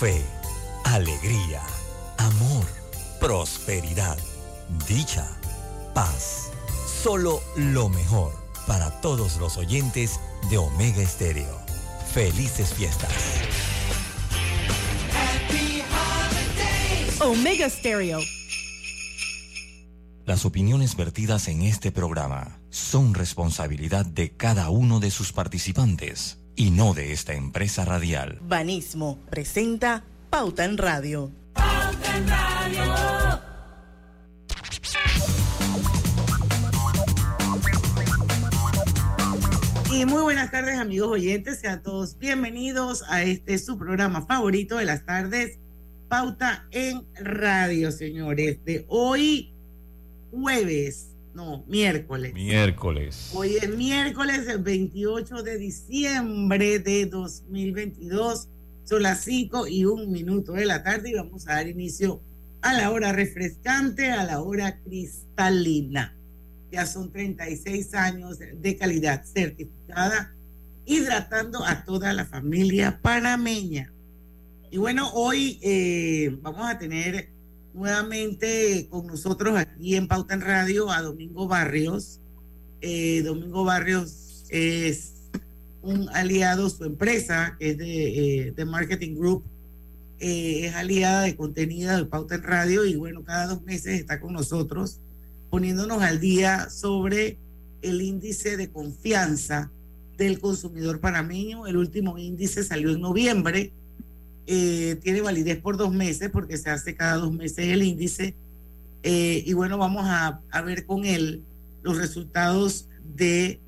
fe, alegría, amor, prosperidad, dicha, paz. Solo lo mejor para todos los oyentes de Omega Estéreo. Felices fiestas. Omega Stereo. Las opiniones vertidas en este programa son responsabilidad de cada uno de sus participantes y no de esta empresa radial. Banismo presenta Pauta en Radio. Pauta en Radio. Y muy buenas tardes amigos oyentes, sean todos bienvenidos a este su programa favorito de las tardes, Pauta en Radio, señores, de hoy jueves, no, miércoles. Miércoles. Hoy es miércoles, el 28 de diciembre de 2022, son las 5 y un minuto de la tarde y vamos a dar inicio a la hora refrescante, a la hora cristalina ya son 36 años de calidad certificada, hidratando a toda la familia panameña. Y bueno, hoy eh, vamos a tener nuevamente con nosotros aquí en Pauta en Radio a Domingo Barrios. Eh, Domingo Barrios es un aliado, su empresa, es de, eh, Marketing Group, es aliada de contenido de Pauta en Radio y bueno, cada dos meses está con nosotros poniéndonos al día sobre el índice de confianza del consumidor panameño. El último índice salió en noviembre. Eh, tiene validez por dos meses porque se hace cada dos meses el índice. Eh, y bueno, vamos a, ver con él los resultados de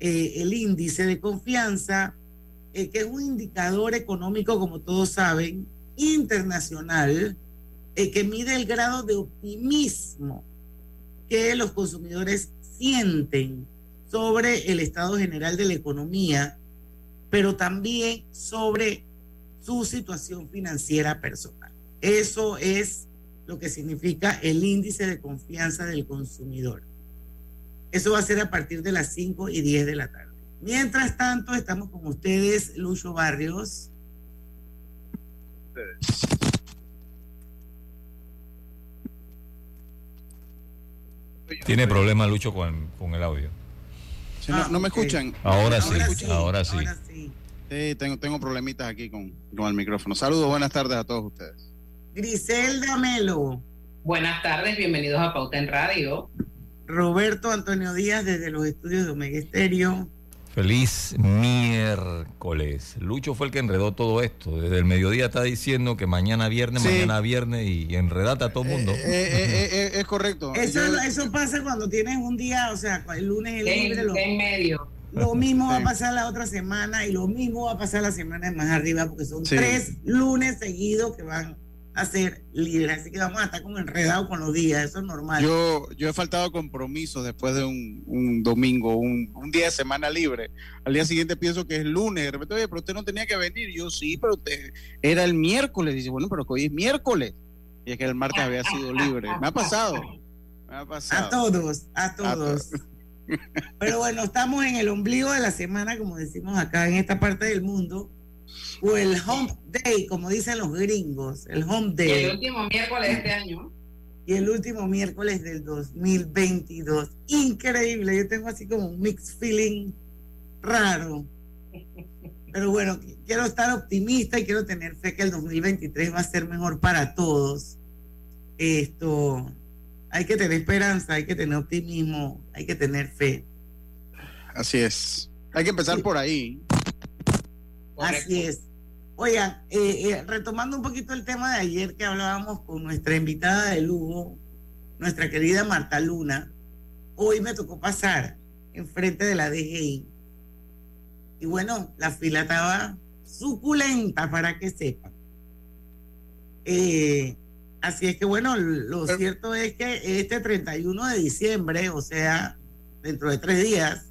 eh, índice de confianza, que es un indicador económico, como todos saben, internacional, que mide el grado de optimismo que los consumidores sienten sobre el estado general de la economía, pero también sobre su situación financiera personal. Eso es lo que significa el índice de confianza del consumidor. Eso va a ser a partir de las 5 y 10 de la tarde. Mientras tanto, estamos con ustedes, Lucho Barrios. Tiene problema Lucho con, el audio. no, me escuchan? Ahora, sí, ahora sí. sí. Tengo, tengo problemitas aquí con, el micrófono. Saludos, buenas tardes a todos ustedes. Griselda Melo. Buenas tardes, bienvenidos a Pauta en Radio. Roberto Antonio Díaz desde los estudios de Omega Estéreo. Feliz miércoles. Lucho fue el que enredó todo esto. Desde el mediodía está diciendo que mañana viernes, mañana viernes y enredata a todo el mundo. Eh, eh, eh, es correcto. Eso, eso pasa cuando tienes un día, o sea, el lunes el libre. Lo, en medio. Lo mismo va a pasar la otra semana y lo mismo va a pasar la semana más arriba porque son tres lunes seguidos que van a ser líderes. Así que vamos a estar como enredados con los días, eso es normal. Yo, yo he faltado compromisos después de un, domingo, un, día de semana libre. Al día siguiente pienso que es lunes. De repente, oye, pero usted no tenía que venir. Yo sí, pero usted era el miércoles. Dice, bueno, pero que hoy es miércoles. Y es que el martes había sido libre. Me ha pasado. Me ha pasado. A todos, a todos. Pero bueno, estamos en el ombligo de la semana, como decimos acá en esta parte del mundo o el home day, como dicen los gringos, el home day. Y el último miércoles de este año. Y el último miércoles del 2022. Increíble, yo tengo así como un mixed feeling raro. Pero bueno, quiero estar optimista y quiero tener fe que el 2023 va a ser mejor para todos. Esto, hay que tener esperanza, hay que tener optimismo, hay que tener fe. Así es. Hay que empezar por ahí. Así es. Oigan, eh, eh, retomando un poquito el tema de ayer que hablábamos con nuestra invitada de lujo, nuestra querida Marta Luna, hoy me tocó pasar enfrente de la DGI. Y bueno, la fila estaba suculenta para que sepan. Eh, así es que bueno, lo cierto es que este 31 de diciembre, o sea, dentro de tres días,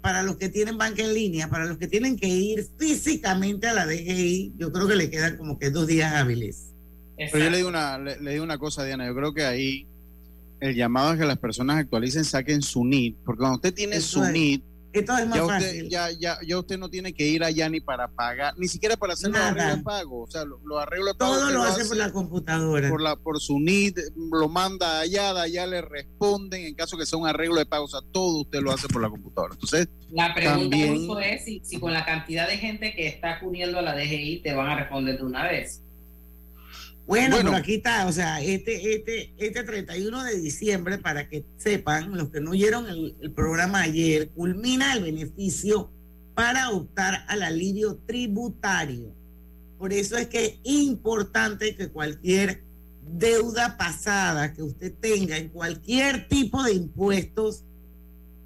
para los que tienen banca en línea, para los que tienen que ir físicamente a la DGI, yo creo que le quedan como que dos días hábiles. Pero yo le digo, una, le, digo una cosa, Diana, yo creo que ahí el llamado es que las personas actualicen, saquen su NIT, porque cuando usted tiene su NIT, Esto es más Ya usted, fácil. ya, ya, ya usted no tiene que ir allá ni para pagar, ni siquiera para hacer los Nada. arreglos de pago. O sea, los los arreglos de pago Todo lo hace hace por la computadora. por, la, por su NID, lo manda allá, de allá le responden en caso que sea un arreglo de pago. O sea, todo usted lo hace por la computadora. Entonces, La pregunta También- es si, si con la cantidad de gente que está acudiendo a la DGI te van a responder de una vez. Bueno, Bueno. pero aquí está, o sea, este, este, este 31 de diciembre, para que sepan, los que no oyeron el, el programa ayer, culmina el beneficio para optar al alivio tributario. Por eso es que es importante que cualquier deuda pasada que usted tenga en cualquier tipo de impuestos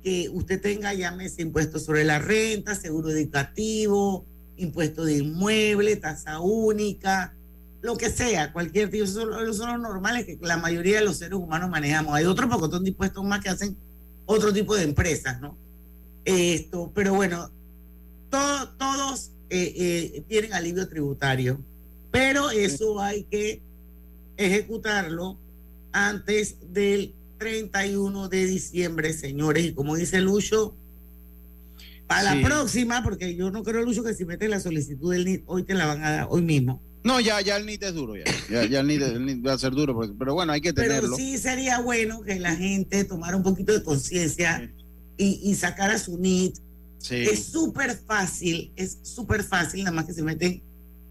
que usted tenga, llámese impuestos sobre la renta, seguro educativo, impuesto de inmueble, tasa única, lo que sea, cualquier tipo, esos son, esos son los normales que la mayoría de los seres humanos manejamos. Hay otro pocotón de impuestos más que hacen otro tipo de empresas, ¿no? Esto, pero bueno, to- todos eh, eh, tienen alivio tributario, pero eso hay que ejecutarlo antes del 31 de diciembre, señores. Y como dice Lucho, para Sí. la próxima, porque yo no creo, Lucho, que si metes la solicitud del NIT, hoy te la van a dar, hoy mismo. No, ya, ya el NIT es duro, ya. Ya, ya el, NIT, el NIT va a ser duro, porque- pero bueno, hay que Pero tenerlo. sí sería bueno que la gente tomara un poquito de conciencia y, y sacara su NIT. Sí. Es súper fácil, es súper fácil, nada más que se meten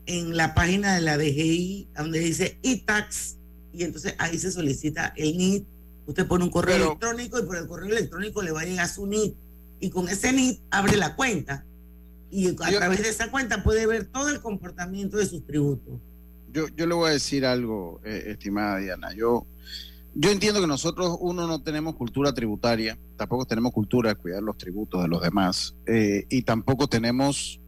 en la página de la DGI, donde dice e-tax, y entonces ahí se solicita el NIT. Usted pone un correo Pero- electrónico y por el correo electrónico le va a llegar su NIT. Y con ese NIT abre la cuenta. Y a Yo- través de esa cuenta puede ver todo el comportamiento de sus tributos. yo, yo le voy a decir algo, eh, estimada Diana. Yo, yo entiendo que nosotros, uno, no tenemos cultura tributaria, tampoco tenemos cultura de cuidar los tributos de los demás, eh, y tampoco tenemos,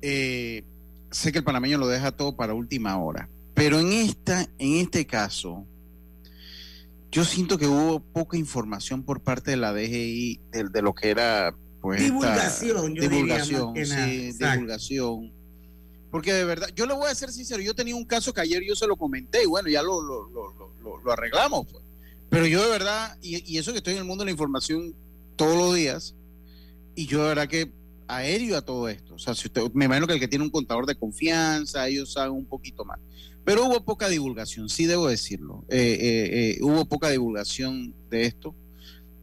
eh, sé que el panameño lo deja todo para última hora, pero en, esta, en este caso, yo siento que hubo poca información por parte de la DGI de, de lo que era pues esta- Divulgación, yo diría, divulgación, más que nada. sí, divulgación. Porque de verdad, yo le voy a ser sincero, yo tenía un caso que ayer yo se lo comenté y bueno, ya lo, lo, lo, lo- lo- lo arreglamos. pues. Pero yo de verdad, y, y eso que estoy en el mundo de la información todos los días, y yo de verdad que aéreo a todo esto. O sea, si usted, me imagino que el que tiene un contador de confianza, ellos saben un poquito más. Pero hubo poca divulgación, sí debo decirlo. Eh, eh, eh, hubo poca divulgación de esto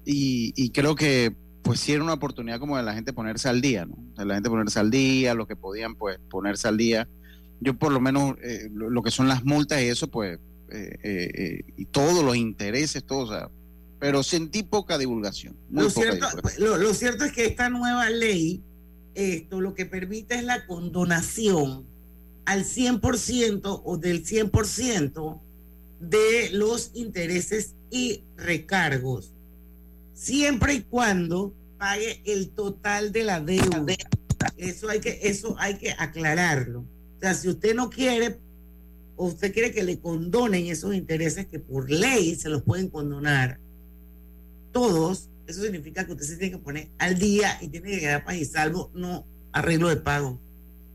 y, y creo que pues sí era una oportunidad como de la gente ponerse al día, ¿no? De la gente ponerse al día, los que podían pues ponerse al día. Yo por lo menos eh, lo, lo que son las multas y eso pues, eh, eh, y todos los intereses, todo, o sea, pero sentí poca divulgación. Muy Lo poca cierto, divulgación. lo, lo cierto es que esta nueva ley, esto lo que permite es la condonación al 100% o del 100% de los intereses y recargos, siempre y cuando pague el total de la deuda. Eso hay que, eso hay que aclararlo. O sea, si usted no quiere o usted quiere que le condonen esos intereses que por ley se los pueden condonar, todos, eso significa que usted se tiene que poner al día y tiene que quedar paz y salvo, no arreglo de pago.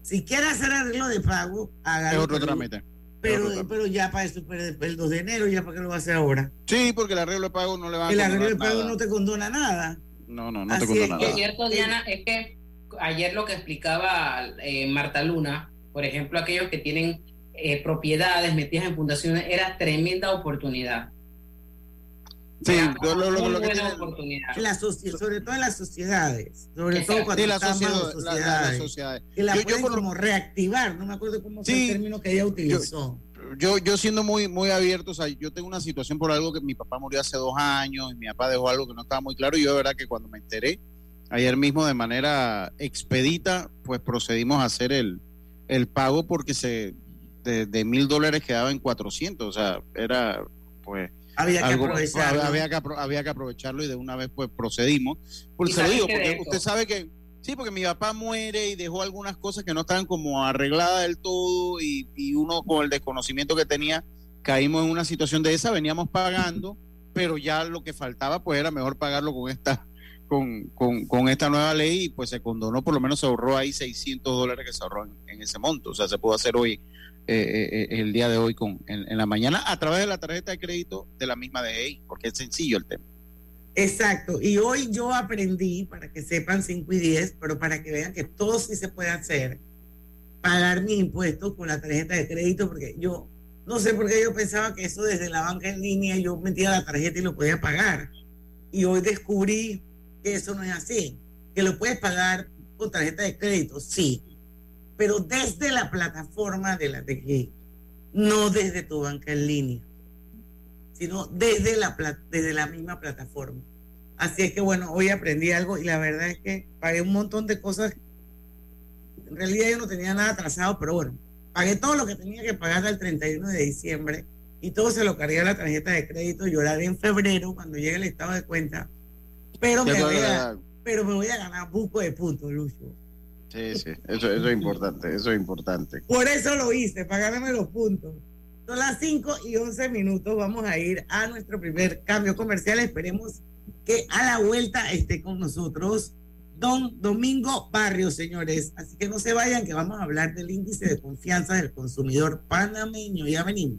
Si quiere hacer arreglo de pago, Es hágalo. otro pero- trámite. Pero, pero ya para eso, pero el 2 de enero, ya para qué lo va a hacer ahora. Sí, porque el arreglo de pago no le va a El arreglo de pago nada. no te condona nada. No, no, no te Así condona es nada. cierto, Diana, es que ayer lo que explicaba eh, Marta Luna, por ejemplo, aquellos que tienen eh, propiedades metidas en fundaciones, era tremenda oportunidad. Sí, yo lo- lo- que tiene- oportunidad. La sobre todo en las sociedades. Sobre Exacto. todo cuando Sí, la sociedad, la- la- las sociedades. sociedades. que la Yo- yo pueden por lo- como reactivar. No me acuerdo cómo fue el término que ella utilizó. yo, yo siendo muy, muy abierto, o sea, yo tengo una situación por algo que mi papá murió hace dos años y mi papá dejó algo que no estaba muy claro y yo de verdad que cuando me enteré, ayer mismo de manera expedita, pues procedimos a hacer el, el pago porque se de, de mil dólares quedaba en 400, o sea, era pues había que algo, aprovecharlo. había, que, apro- había que aprovecharlo y de una vez pues procedimos. Pues ¿Y se lo digo, porque usted sabe que, sí, porque mi papá muere y dejó algunas cosas que no estaban como arregladas del todo y, y uno con el desconocimiento que tenía, caímos en una situación de esa, veníamos pagando, pero ya lo que faltaba pues era mejor pagarlo con esta con, esta nueva ley pues se condonó, por lo menos se ahorró ahí 600 dólares que se ahorró en, ese monto, o sea, se pudo hacer hoy eh, eh, el día de hoy en, la mañana a través de la tarjeta de crédito de la misma DGI, porque es sencillo el tema. Exacto. Y hoy yo aprendí, para que sepan 5 y 10, pero para que vean que todo sí se puede hacer, pagar mis impuestos con la tarjeta de crédito, porque yo no sé por qué yo pensaba que eso desde la banca en línea yo metía la tarjeta y lo podía pagar. Y hoy descubrí que eso no es así, que lo puedes pagar con tarjeta de crédito, sí, pero desde la plataforma de la TG, no desde tu banca en línea, sino desde la, desde la misma plataforma. Así es que bueno, hoy aprendí algo y la verdad es que pagué un montón de cosas. En realidad yo no tenía nada atrasado, pero bueno, pagué todo lo que tenía que pagar el 31 de diciembre y todo se lo cargué a la tarjeta de crédito. Lloraré en febrero cuando llegue el estado de cuenta. Pero me, voy a, pero me voy a ganar buco de puntos, Lucho. Sí, sí, eso, eso es importante, eso es importante. Por eso lo hice, pagarme los puntos. Son las 5 y 11 minutos, vamos a ir a nuestro primer cambio comercial. Esperemos que a la vuelta esté con nosotros don Domingo Barrio, señores. Así que no se vayan, que vamos a hablar del índice de confianza del consumidor panameño. Ya venimos.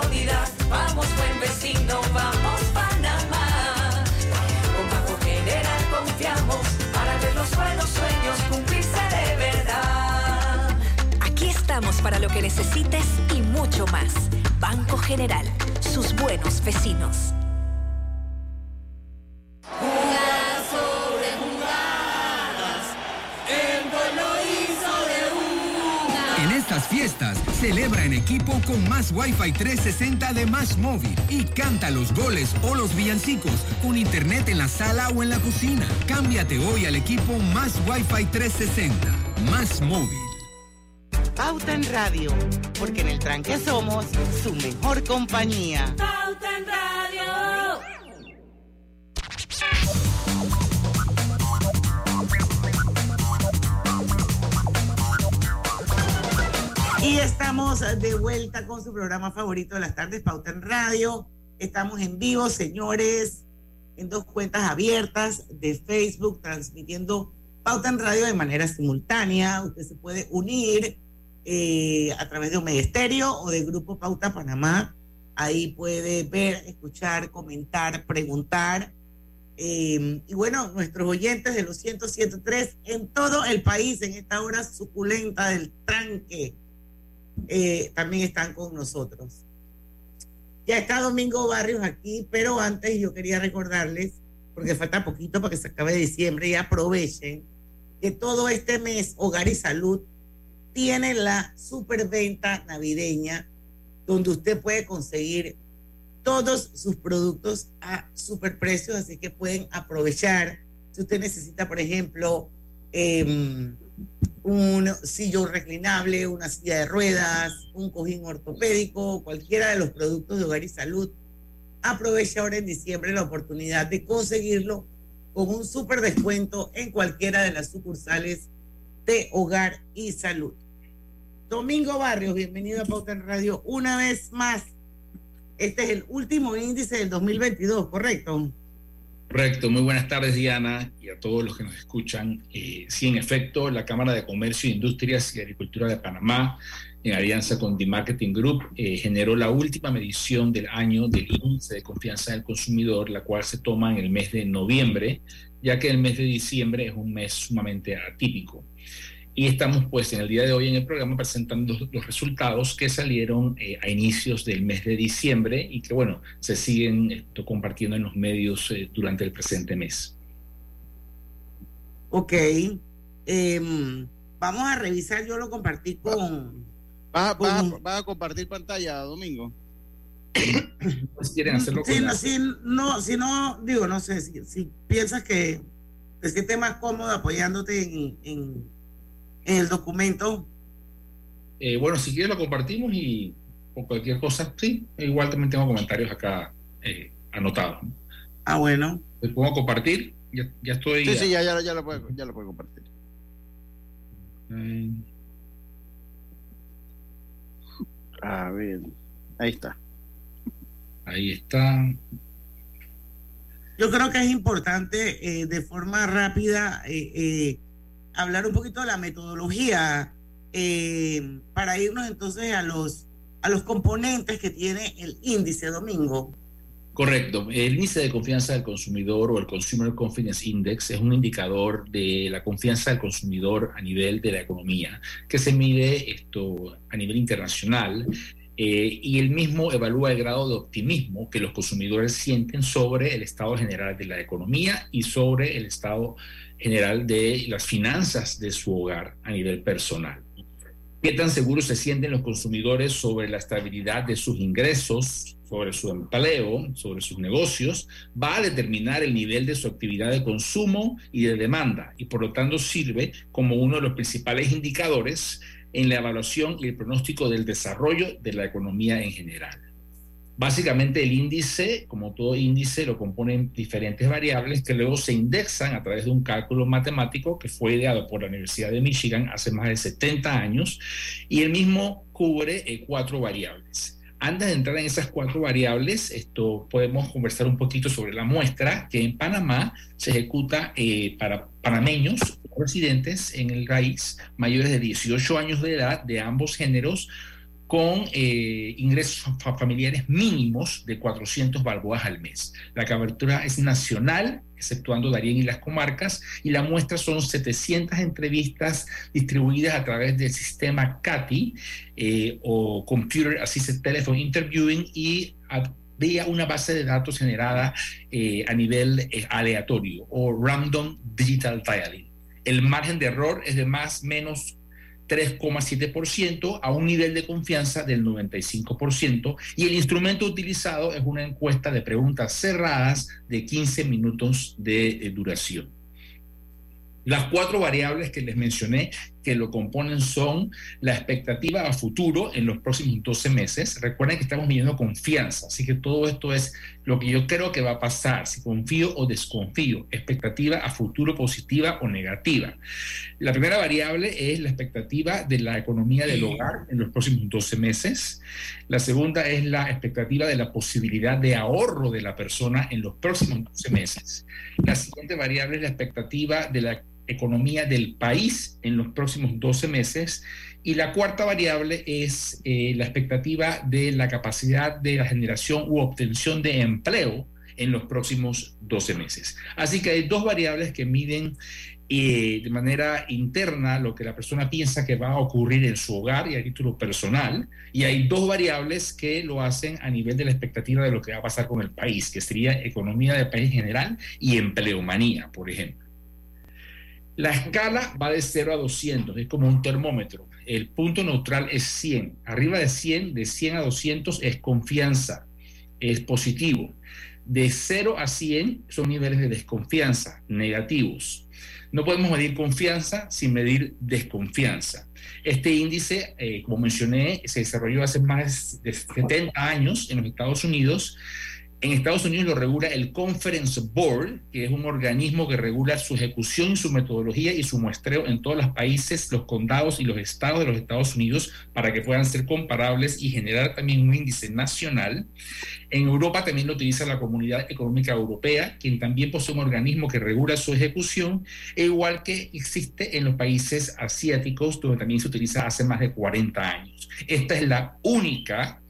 para lo que necesites y mucho más. Banco General, sus buenos vecinos. estas fiestas, celebra en equipo con más Wi-Fi 360 de Más Móvil y canta los goles o los villancicos con internet en la sala o en la cocina. Cámbiate hoy al equipo Más Wi-Fi 360. Más Móvil. Pauta en Radio, porque en el tranque somos su mejor compañía. Pauta en Radio. Y estamos de vuelta con su programa favorito de las tardes, Pauta en Radio. Estamos en vivo, señores, en dos cuentas abiertas de Facebook, transmitiendo Pauta en Radio de manera simultánea. Usted se puede unir eh, a través de un ministerio o de Grupo Pauta Panamá. Ahí puede ver, escuchar, comentar, preguntar. Eh, y bueno, nuestros oyentes de los 107.3 en todo el país en esta hora suculenta del tranque eh, también están con nosotros. Ya está Domingo Barrios aquí, pero antes yo quería recordarles, porque falta poquito para que se acabe diciembre y aprovechen que todo este mes Hogar y Salud tiene la superventa navideña donde usted puede conseguir todos sus productos a superprecios, así que pueden aprovechar. Si usted necesita, por ejemplo, em, un sillón reclinable, una silla de ruedas, un cojín ortopédico, cualquiera de los productos de hogar y salud, aproveche ahora en diciembre la oportunidad de conseguirlo con un super descuento en cualquiera de las sucursales de hogar y salud. Domingo Barrios, bienvenido a Pauta Radio una vez más. Este es el último índice del 2022, ¿correcto? Correcto, muy buenas tardes Diana y a todos los que nos escuchan. Eh, sí, en efecto, la Cámara de Comercio, Industrias y Agricultura de Panamá, en alianza con The Marketing Group, eh, generó la última medición del año del índice de confianza del consumidor, la cual se toma en el mes de noviembre, ya que el mes de diciembre es un mes sumamente atípico. Y estamos pues en el día de hoy en el programa presentando los resultados que salieron eh, a inicios del mes de diciembre y que bueno, se siguen esto, compartiendo en los medios eh, durante el presente mes. Ok. Em, vamos a revisar, yo lo compartí con... ¿Vas, a, a compartir pantalla, Domingo? pues quieren hacerlo sí, no, si no, si no, digo, no sé, si, si piensas que te sientes más cómodo apoyándote en en el documento? Eh, bueno, si quieres lo compartimos y por cualquier cosa, sí, igual también tengo comentarios acá eh, anotados. Ah, bueno. ¿Te puedo compartir? Ya, ya estoy. Sí, sí, ya, ya, ya, lo puedo, ya lo puedo compartir. A ver, ahí está. Ahí está. Yo creo que es importante eh, de forma rápida eh, eh, hablar un poquito de la metodología eh, para irnos entonces a los, a los componentes que tiene el índice domingo. Correcto. El índice de confianza del consumidor o el Consumer Confidence Index es un indicador de la confianza del consumidor a nivel de la economía, que se mide esto a nivel internacional eh, y el mismo evalúa el grado de optimismo que los consumidores sienten sobre el estado general de la economía y sobre el estado general de las finanzas de su hogar a nivel personal. ¿Qué tan seguros se sienten los consumidores sobre la estabilidad de sus ingresos, sobre su empleo, sobre sus negocios? Va a determinar el nivel de su actividad de consumo y de demanda y por lo tanto sirve como uno de los principales indicadores en la evaluación y el pronóstico del desarrollo de la economía en general. Básicamente el índice, como todo índice, lo componen diferentes variables que luego se indexan a través de un cálculo matemático que fue ideado por la Universidad de Michigan hace más de 70 años y el mismo cubre eh, cuatro variables. Antes de entrar en esas cuatro variables, esto podemos conversar un poquito sobre la muestra que en Panamá se ejecuta eh, para panameños residentes en el país mayores de 18 años de edad de ambos géneros con eh, ingresos familiares mínimos de 400 balboas al mes. La cobertura es nacional, exceptuando Darien y las comarcas, y la muestra son 700 entrevistas distribuidas a través del sistema CATI eh, o Computer Assisted Telephone Interviewing y vía una base de datos generada eh, a nivel aleatorio o Random Digital Dialing. El margen de error es de más menos 3,7% a un nivel de confianza del 95% y el instrumento utilizado es una encuesta de preguntas cerradas de 15 minutos de duración. Las cuatro variables que les mencioné que lo componen son la expectativa a futuro en los próximos 12 meses. Recuerden que estamos midiendo confianza, así que todo esto es lo que yo creo que va a pasar, si confío o desconfío, expectativa a futuro positiva o negativa. La primera variable es la expectativa de la economía del hogar en los próximos 12 meses. La segunda es la expectativa de la posibilidad de ahorro de la persona en los próximos 12 meses. La siguiente variable es la expectativa de la economía del país en los próximos 12 meses. Y la cuarta variable es eh, la expectativa de la capacidad de la generación u obtención de empleo en los próximos 12 meses. Así que hay dos variables que miden de manera interna lo que la persona piensa que va a ocurrir en su hogar y a título personal, y hay dos variables que lo hacen a nivel de la expectativa de lo que va a pasar con el país, que sería economía del país en general y empleomanía, por ejemplo. La escala va de 0 a 200, es como un termómetro. El punto neutral es 100. Arriba de 100, de 100 a 200 es confianza, es positivo. De 0 a 100 son niveles de desconfianza, negativos. No podemos medir confianza sin medir desconfianza. Este índice, eh, como mencioné, se desarrolló hace más de 70 años en los Estados Unidos en Estados Unidos lo regula el Conference Board, que es un organismo que regula su ejecución y su metodología y su muestreo en todos los países, los condados y los estados de los Estados Unidos para que puedan ser comparables y generar también un índice nacional. En Europa también lo utiliza la Comunidad Económica Europea, quien también posee un organismo que regula su ejecución, e igual que existe en los países asiáticos, donde también se utiliza hace más de 40 años. Esta es la única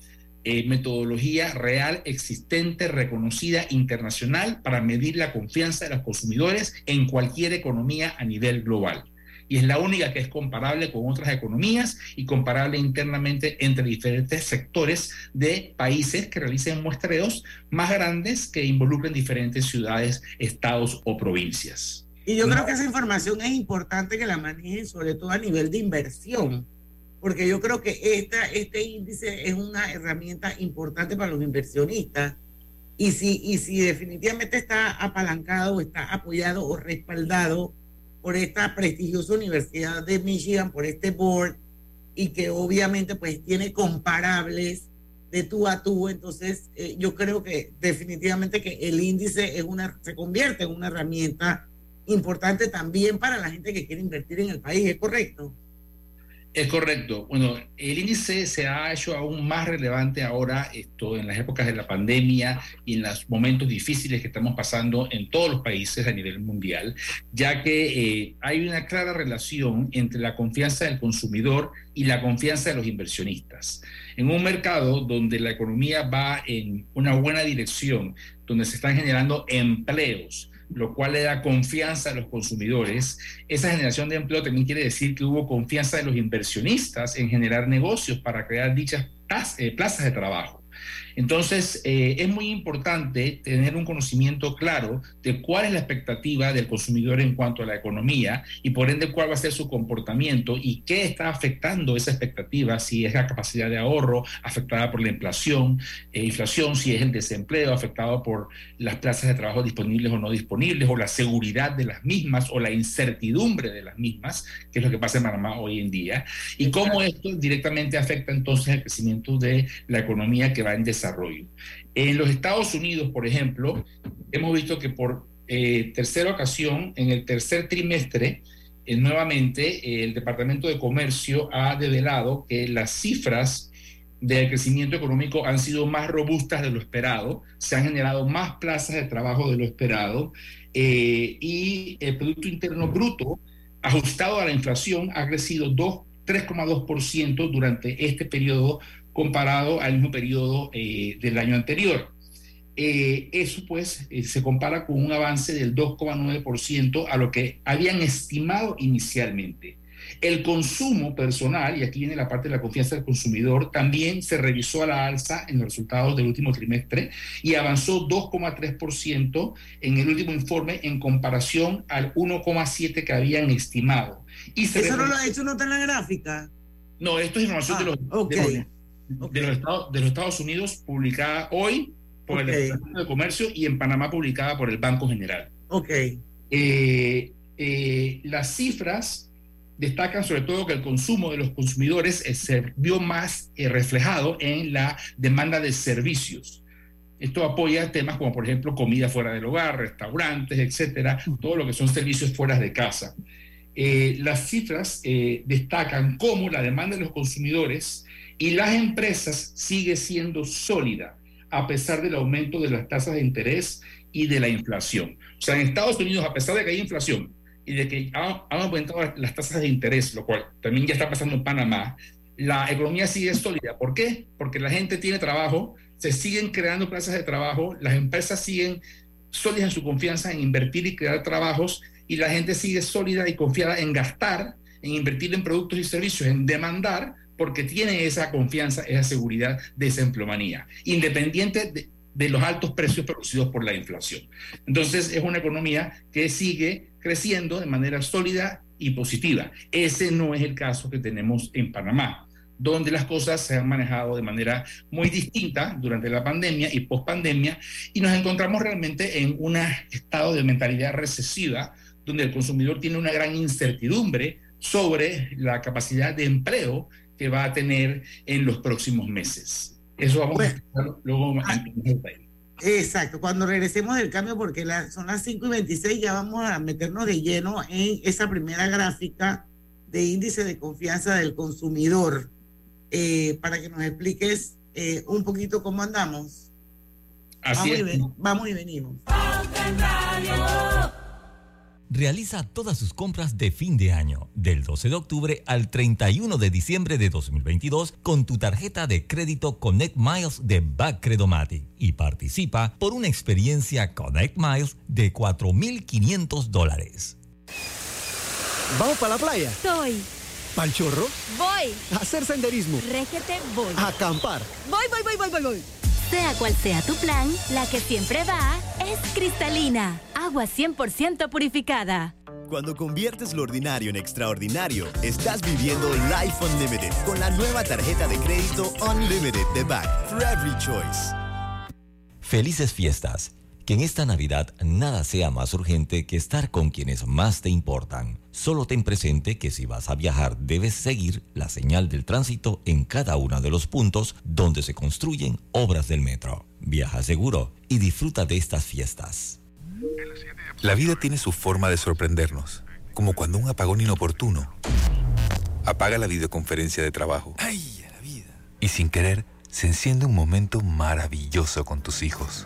eh, metodología real, existente, reconocida internacional para medir la confianza de los consumidores en cualquier economía a nivel global. Y es la única que es comparable con otras economías y comparable internamente entre diferentes sectores de países que realicen muestreos más grandes que involucren diferentes ciudades, estados o provincias. Y yo creo que esa información es importante que la manejen, sobre todo a nivel de inversión porque yo creo que esta, este índice es una herramienta importante para los inversionistas y si, y si definitivamente está apalancado, está apoyado o respaldado por esta prestigiosa Universidad de Michigan, por este board, y que obviamente pues tiene comparables de tú a tú, entonces eh, yo creo que definitivamente que el índice es una, se convierte en una herramienta importante también para la gente que quiere invertir en el país, ¿es correcto? Es correcto. Bueno, el índice se ha hecho aún más relevante ahora esto, en las épocas de la pandemia y en los momentos difíciles que estamos pasando en todos los países a nivel mundial, ya que eh, hay una clara relación entre la confianza del consumidor y la confianza de los inversionistas. En un mercado donde la economía va en una buena dirección, donde se están generando empleos, lo cual le da confianza a los consumidores. Esa generación de empleo también quiere decir que hubo confianza de los inversionistas en generar negocios para crear dichas eh, plazas de trabajo. Entonces, eh, es muy importante tener un conocimiento claro de cuál es la expectativa del consumidor en cuanto a la economía y por ende cuál va a ser su comportamiento y qué está afectando esa expectativa, si es la capacidad de ahorro afectada por la inflación, eh, inflación, si es el desempleo afectado por las plazas de trabajo disponibles o no disponibles, o la seguridad de las mismas, o la incertidumbre de las mismas, que es lo que pasa en Panamá hoy en día, y cómo esto directamente afecta entonces el crecimiento de la economía que va en desarrollo desarrollo. En los Estados Unidos, por ejemplo, hemos visto que por eh, tercera ocasión, en el tercer trimestre, eh, nuevamente eh, el Departamento de Comercio ha develado que las cifras del crecimiento económico han sido más robustas de lo esperado, se han generado más plazas de trabajo de lo esperado y el Producto Interno Bruto ajustado a la inflación ha crecido 3,2% durante este periodo comparado al mismo periodo eh, del año anterior. Eh, eso pues eh, se compara con un avance del 2,9% a lo que habían estimado inicialmente. El consumo personal, y aquí viene la parte de la confianza del consumidor, también se revisó a la alza en los resultados del último trimestre y avanzó 2,3% en el último informe en comparación al 1,7% que habían estimado. Y ¿Eso no lo ha hecho nota en la gráfica? No, esto es información de, los, okay de, los Estados, de los Estados Unidos, publicada hoy por el Departamento de Comercio y en Panamá publicada por el Banco General. Ok. Eh, eh, las cifras destacan sobre todo que el consumo de los consumidores eh, se vio más reflejado en la demanda de servicios. Esto apoya temas como, por ejemplo, comida fuera del hogar, restaurantes, etcétera, todo lo que son servicios fuera de casa. las cifras destacan cómo la demanda de los consumidores y las empresas sigue siendo sólida a pesar del aumento de las tasas de interés y de la inflación. O sea, en Estados Unidos, a pesar de que hay inflación y de que han, han aumentado las tasas de interés, lo cual también ya está pasando en Panamá, la economía sigue sólida. ¿Por qué? Porque la gente tiene trabajo, se siguen creando plazas de trabajo, las empresas siguen sólidas en su confianza en invertir y crear trabajos y la gente sigue sólida y confiada en gastar, en invertir en productos y servicios, en demandar, porque tiene esa confianza, esa seguridad de esa empleomanía, independiente de, de los altos precios producidos por la inflación. Entonces es una economía que sigue creciendo de manera sólida y positiva. Ese no es el caso que tenemos en Panamá, donde las cosas se han manejado de manera muy distinta durante la pandemia y post pandemia, y nos encontramos realmente en un estado de mentalidad recesiva, donde el consumidor tiene una gran incertidumbre sobre la capacidad de empleo que va a tener en los próximos meses. Eso vamos a explicar luego ah, Exacto, cuando regresemos del cambio, porque son las 5 y 26, ya vamos a meternos de lleno en esa primera gráfica de índice de confianza del consumidor, eh, para que nos expliques eh, un poquito cómo andamos. Así vamos, Y vamos y venimos. Realiza todas sus compras de fin de año, del 12 de octubre al 31 de diciembre de 2022, con tu tarjeta de crédito Connect Miles de Backcredomatic y participa por una experiencia Connect Miles de 4.500 dólares. ¿Vamos para la playa? Estoy. ¿Pal chorro? Voy. A hacer senderismo. Régete, voy. A acampar. Voy, voy, voy, voy, voy, voy. Sea cual sea tu plan, la que siempre va es cristalina, agua 100% purificada. Cuando conviertes lo ordinario en extraordinario, estás viviendo Life Unlimited con la nueva tarjeta de crédito Unlimited de Back for Every Choice. Felices fiestas. Que en esta Navidad nada sea más urgente que estar con quienes más te importan. Solo ten presente que si vas a viajar debes seguir la señal del tránsito en cada uno de los puntos donde se construyen obras del metro. Viaja seguro y disfruta de estas fiestas. La vida tiene su forma de sorprendernos, como cuando un apagón inoportuno apaga la videoconferencia de trabajo. ¡Ay, la vida! Y sin querer, se enciende un momento maravilloso con tus hijos.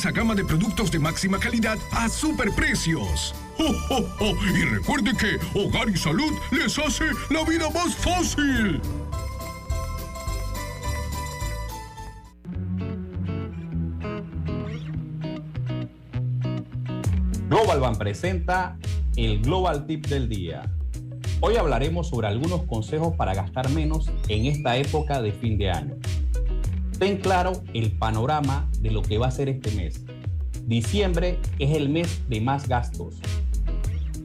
gama de productos de máxima calidad a superprecios. ¡Oh! Y recuerde que Hogar y Salud les hace la vida más fácil. Global Ban presenta el Global Tip del día. Hoy hablaremos sobre algunos consejos para gastar menos en esta época de fin de año. Ten claro el panorama de lo que va a ser este mes. Diciembre es el mes de más gastos.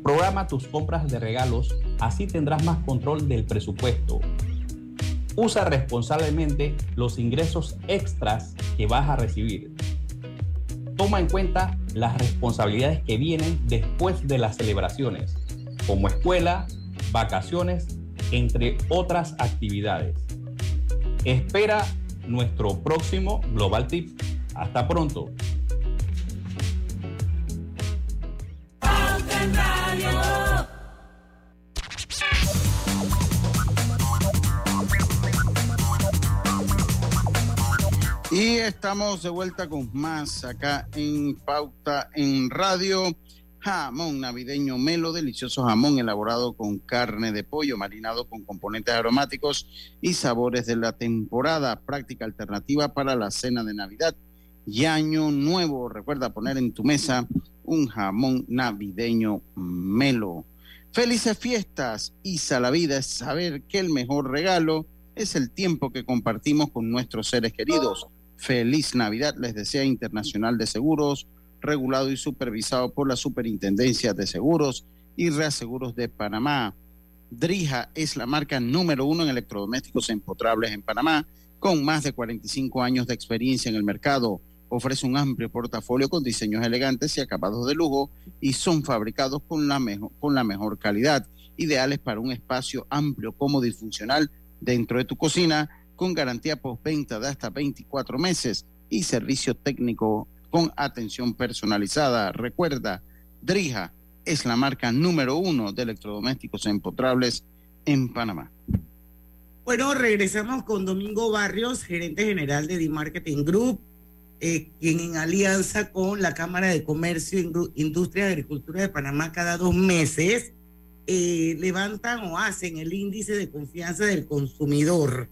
Programa tus compras de regalos, así tendrás más control del presupuesto. Usa responsablemente los ingresos extras que vas a recibir. Toma en cuenta las responsabilidades que vienen después de las celebraciones, como escuela, vacaciones, entre otras actividades. Espera nuestro próximo Global Tip. Hasta pronto. Y estamos de vuelta con más acá en Pauta en Radio. Jamón navideño melo, delicioso jamón elaborado con carne de pollo, marinado con componentes aromáticos y sabores de la temporada. Práctica alternativa para la cena de Navidad y Año Nuevo. Recuerda poner en tu mesa un jamón navideño melo. Felices fiestas. y la vida es saber que el mejor regalo es el tiempo que compartimos con nuestros seres queridos. Feliz Navidad, les desea Internacional de Seguros, regulado y supervisado por la Superintendencia de Seguros y Reaseguros de Panamá. Drija es la marca número uno en electrodomésticos empotrables en Panamá, con más de 45 años de experiencia en el mercado. Ofrece un amplio portafolio con diseños elegantes y acabados de lujo y son fabricados con la, mejor, calidad, ideales para un espacio amplio, cómodo y funcional dentro de tu cocina, con garantía postventa de hasta 24 meses y servicio técnico con atención personalizada. Recuerda, Drija es la marca número uno de electrodomésticos empotrables en Panamá. Bueno, regresamos con Domingo Barrios, gerente general de D-Marketing Group, eh, quien en alianza con la Cámara de Comercio, Industria y Agricultura de Panamá cada dos meses eh, levantan o hacen el índice de confianza del consumidor.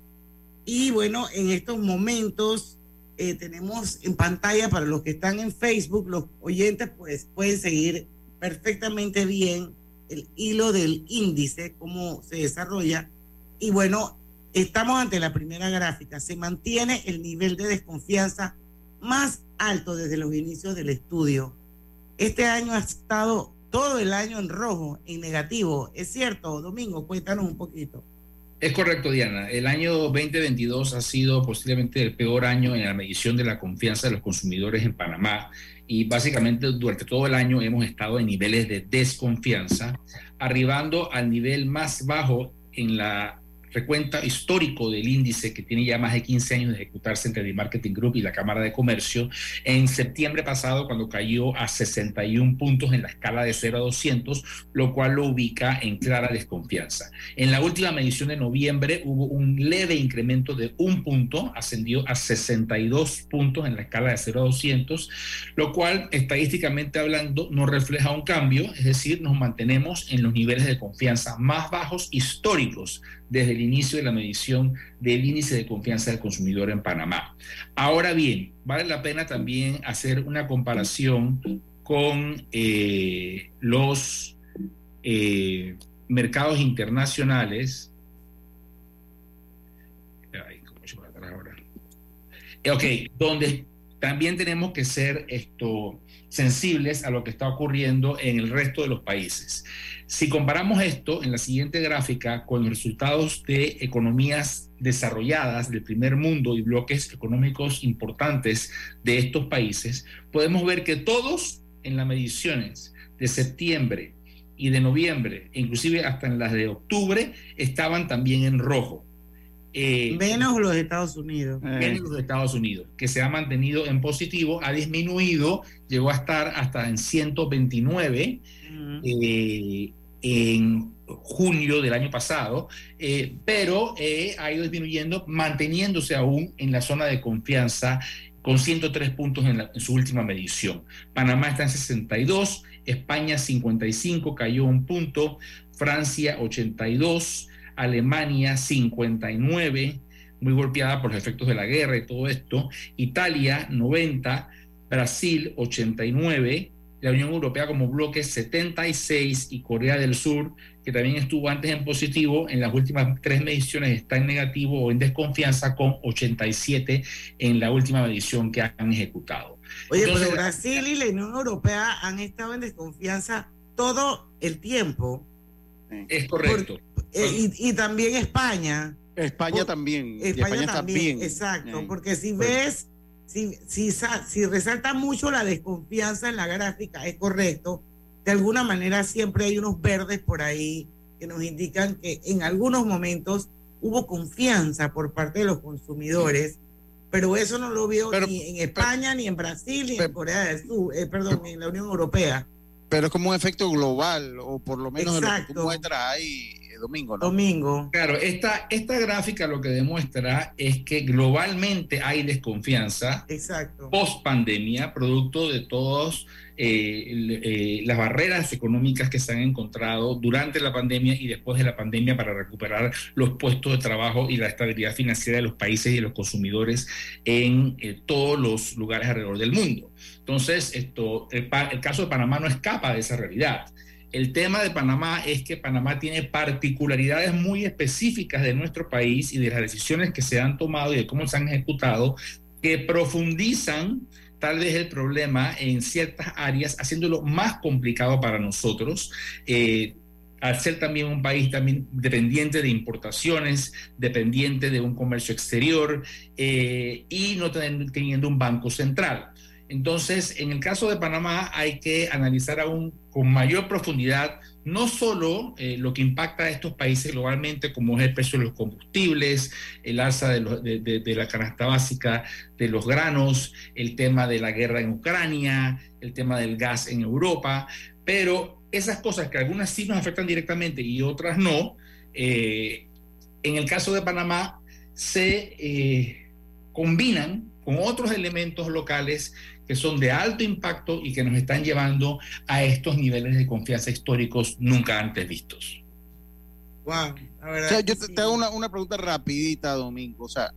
Y bueno, en estos momentos eh, tenemos en pantalla para los que están en Facebook, los oyentes pues pueden seguir perfectamente bien el hilo del índice, cómo se desarrolla. Y bueno, estamos ante la primera gráfica. Se mantiene el nivel de desconfianza más alto desde los inicios del estudio. Este año ha estado todo el año en rojo, en negativo. ¿Es cierto, Domingo? Cuéntanos un poquito. Es correcto, Diana. El año 2022 ha sido posiblemente el peor año en la medición de la confianza de los consumidores en Panamá y básicamente durante todo el año hemos estado en niveles de desconfianza, arribando al nivel más bajo en la recuenta histórico del índice que tiene ya más de 15 años de ejecutarse entre el Marketing Group y la Cámara de Comercio, en septiembre pasado cuando cayó a 61 puntos en la escala de 0 a 200, lo cual lo ubica en clara desconfianza. En la última medición de noviembre hubo un leve incremento de un punto, ascendió a 62 puntos en la escala de 0 a 200, lo cual estadísticamente hablando no refleja un cambio, es decir, nos mantenemos en los niveles de confianza más bajos históricos desde el inicio de la medición del índice de confianza del consumidor en Panamá. Ahora bien, vale la pena también hacer una comparación con eh, los eh, mercados internacionales. Ok, donde también tenemos que ser esto, sensibles a lo que está ocurriendo en el resto de los países. Si comparamos esto en la siguiente gráfica con los resultados de economías desarrolladas del primer mundo y bloques económicos importantes de estos países, podemos ver que todos en las mediciones de septiembre y de noviembre, inclusive hasta en las de octubre, estaban también en rojo. Eh, menos los Estados Unidos. Menos los Estados Unidos, que se ha mantenido en positivo, ha disminuido, llegó a estar hasta en 129 eh, en junio del año pasado, eh, pero ha ido disminuyendo, manteniéndose aún en la zona de confianza con 103 puntos en, en, su última medición. Panamá está en 62, España 55, cayó un punto, Francia 82, Alemania 59, muy golpeada por los efectos de la guerra y todo esto, Italia 90, Brasil 89, la Unión Europea como bloque 76 y Corea del Sur, que también estuvo antes en positivo, en las últimas tres mediciones está en negativo o en desconfianza con 87 en la última medición que han ejecutado. Oye, pero Brasil y la Unión Europea han estado en desconfianza todo el tiempo. Es correcto. Eh, y, también España. España también. España, también, Exacto, porque si ves, si, si, si resalta mucho la desconfianza en la gráfica, es correcto. De alguna manera siempre hay unos verdes por ahí que nos indican que en algunos momentos hubo confianza por parte de los consumidores, pero eso no lo vio ni en España, ni en Brasil, ni en Corea del Sur, eh, perdón, ni en la Unión Europea. Pero es como un efecto global, o por lo menos de lo que tú muestras ahí domingo, ¿no? Domingo. Claro, esta, esta gráfica lo que demuestra es que globalmente hay desconfianza. Exacto. Post pandemia, producto de todas eh, eh, las barreras económicas que se han encontrado durante la pandemia y después de la pandemia para recuperar los puestos de trabajo y la estabilidad financiera de los países y de los consumidores en eh, todos los lugares alrededor del mundo. Entonces, esto, el, el caso de Panamá no escapa de esa realidad. El tema de Panamá es que Panamá tiene particularidades muy específicas de nuestro país y de las decisiones que se han tomado y de cómo se han ejecutado que profundizan tal vez el problema en ciertas áreas, haciéndolo más complicado para nosotros. Eh, al ser también un país también dependiente de importaciones, dependiente de un comercio exterior eh, y no teniendo un banco central. Entonces, en el caso de Panamá hay que analizar aún con mayor profundidad no solo eh, lo que impacta a estos países globalmente, como es el precio de los combustibles, el alza de, la canasta básica de los granos, el tema de la guerra en Ucrania, el tema del gas en Europa, pero esas cosas que algunas sí nos afectan directamente y otras no, eh, en el caso de Panamá se eh, combinan con otros elementos locales que son de alto impacto y que nos están llevando a estos niveles de confianza históricos nunca antes vistos. Wow, yo te, hago una, pregunta rapidita, Domingo. O sea,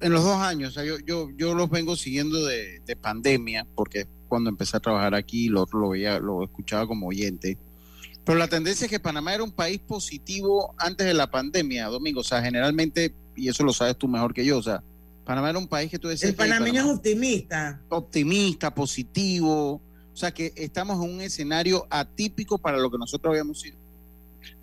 en los dos años, yo, yo, yo los vengo siguiendo de, pandemia, porque cuando empecé a trabajar aquí lo, lo veía, lo escuchaba como oyente. Pero la tendencia es que Panamá era un país positivo antes de la pandemia, Domingo. O sea, generalmente, y eso lo sabes tú mejor que yo, o sea, Panamá era un país que tú decías. El panameño es optimista. Optimista, positivo. O sea que estamos en un escenario atípico para lo que nosotros habíamos sido.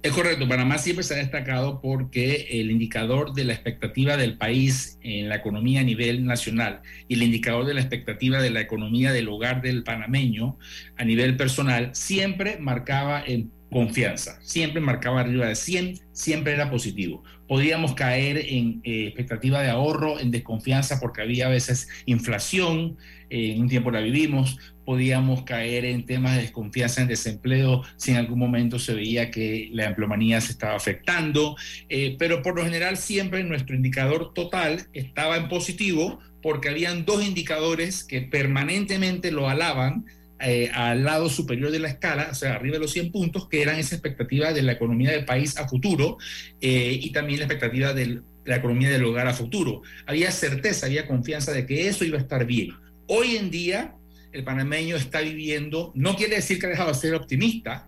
Es correcto, Panamá siempre se ha destacado porque el indicador de la expectativa del país en la economía a nivel nacional y el indicador de la expectativa de la economía del hogar del panameño a nivel personal siempre marcaba en confianza, siempre marcaba arriba de 100, siempre era positivo. Podíamos caer en eh, expectativa de ahorro, en desconfianza porque había a veces inflación, eh, en un tiempo la vivimos, podíamos caer en temas de desconfianza en desempleo si en algún momento se veía que la empleomanía se estaba afectando, eh, pero por lo general siempre nuestro indicador total estaba en positivo porque habían dos indicadores que permanentemente lo alaban, eh, al lado superior de la escala, o sea, arriba de los 100 puntos, que eran esa expectativa de la economía del país a futuro eh, y también la expectativa de la economía del hogar a futuro. Había certeza, había confianza de que eso iba a estar bien. Hoy en día, el panameño está viviendo, no quiere decir que ha dejado de ser optimista,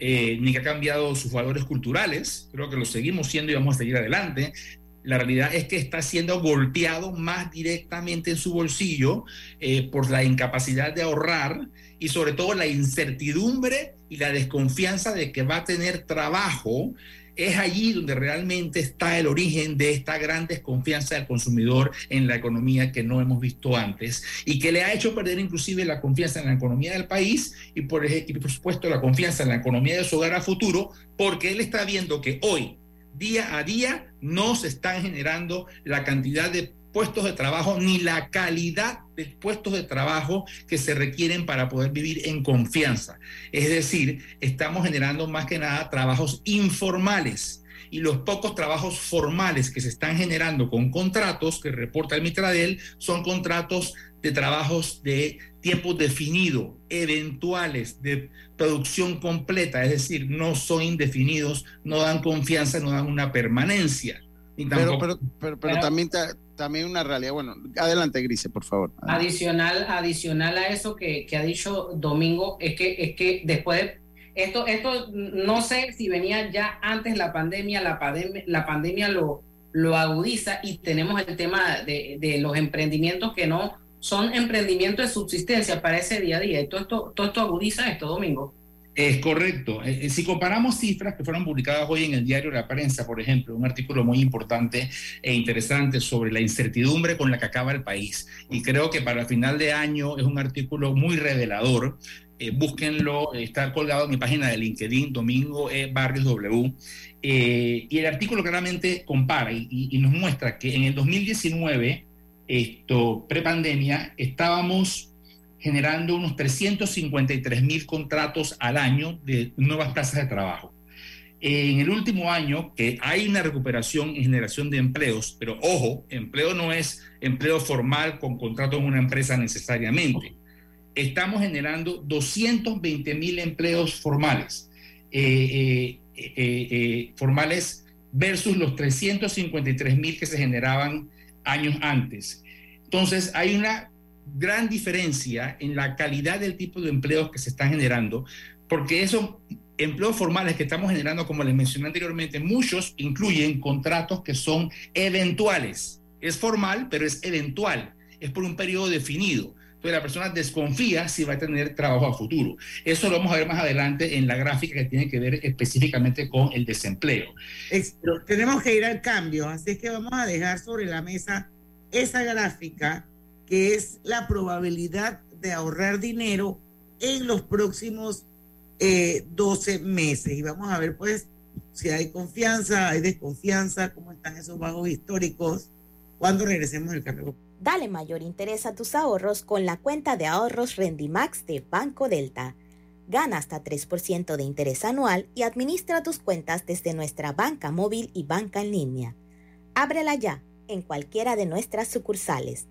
eh, ni que ha cambiado sus valores culturales, creo que lo seguimos siendo y vamos a seguir adelante, la realidad es que está siendo golpeado más directamente en su bolsillo eh, por la incapacidad de ahorrar y sobre todo la incertidumbre y la desconfianza de que va a tener trabajo. Es allí donde realmente está el origen de esta gran desconfianza del consumidor en la economía que no hemos visto antes y que le ha hecho perder inclusive la confianza en la economía del país y por, y por supuesto la confianza en la economía de su hogar a futuro, porque él está viendo que hoy día a día no se están generando la cantidad de puestos de trabajo ni la calidad de puestos de trabajo que se requieren para poder vivir en confianza. Es decir, estamos generando más que nada trabajos informales y los pocos trabajos formales que se están generando con contratos que reporta el Mitradel son contratos de trabajos de tiempo definido, eventuales, de producción completa, es decir, no son indefinidos, no dan confianza, no dan una permanencia. pero, pero, pero, también, también una realidad. Bueno, adelante, Grise, por favor. Adicional, adicional a eso que, que, ha dicho Domingo, es que, es que después esto, esto no sé si venía ya antes la pandemia, la pandemia, la pandemia lo, lo agudiza y tenemos el tema de, de los emprendimientos que no son emprendimientos de subsistencia para ese día a día. Y todo esto, todo esto agudiza esto, Domingo. Es correcto. Eh, eh, si comparamos cifras que fueron publicadas hoy en el diario La Prensa, por ejemplo, un artículo muy importante e interesante sobre la incertidumbre con la que acaba el país. Y creo que para final de año es un artículo muy revelador. Eh, búsquenlo, está colgado en mi página de LinkedIn, Domingo E. Barrios W. y el artículo claramente compara y, y nos muestra que en el 2019 esto, prepandemia, estábamos generando unos 353 mil contratos al año de nuevas plazas de trabajo. En el último año, que hay una recuperación en generación de empleos, pero ojo, empleo no es empleo formal con contrato en una empresa necesariamente. Estamos generando 220 mil empleos formales, eh, eh, eh, formales versus los 353 mil que se generaban años antes. Entonces, hay una gran diferencia en la calidad del tipo de empleos que se están generando, porque esos empleos formales que estamos generando, como les mencioné anteriormente, muchos incluyen contratos que son eventuales. Es formal, pero es eventual, es por un periodo definido. Entonces la persona desconfía si va a tener trabajo a futuro. Eso lo vamos a ver más adelante en la gráfica que tiene que ver específicamente con el desempleo. tenemos que ir al cambio, así es que vamos a dejar sobre la mesa esa gráfica que es la probabilidad de ahorrar dinero en los próximos 12 eh, meses. Y vamos a ver pues si hay confianza, hay desconfianza, cómo están esos bajos históricos cuando regresemos del cambio. Dale mayor interés a tus ahorros con la cuenta de ahorros Rendimax de Banco Delta. Gana hasta 3% de interés anual y administra tus cuentas desde nuestra banca móvil y banca en línea. Ábrela ya en cualquiera de nuestras sucursales.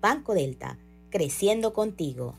Banco Delta, creciendo contigo.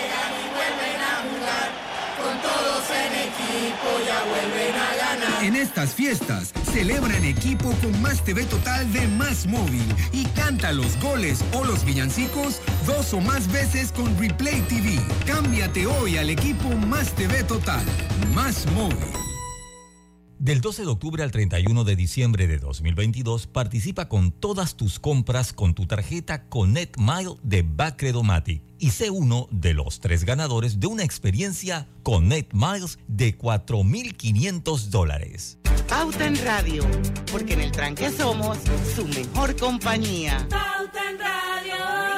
en estas fiestas, celebra en equipo con Más TV Total de Más Móvil y canta los goles o los villancicos dos o más veces con Replay TV. Cámbiate hoy al equipo Más TV Total. Más Móvil. Del 12 de octubre al 31 de diciembre de 2022, participa con todas tus compras con tu tarjeta Connect Mile de Bacredomatic y sé uno de los tres ganadores de una experiencia Connect Miles de 4.500 dólares. Pauta en Radio, porque en el tranque somos su mejor compañía. Pauta en Radio.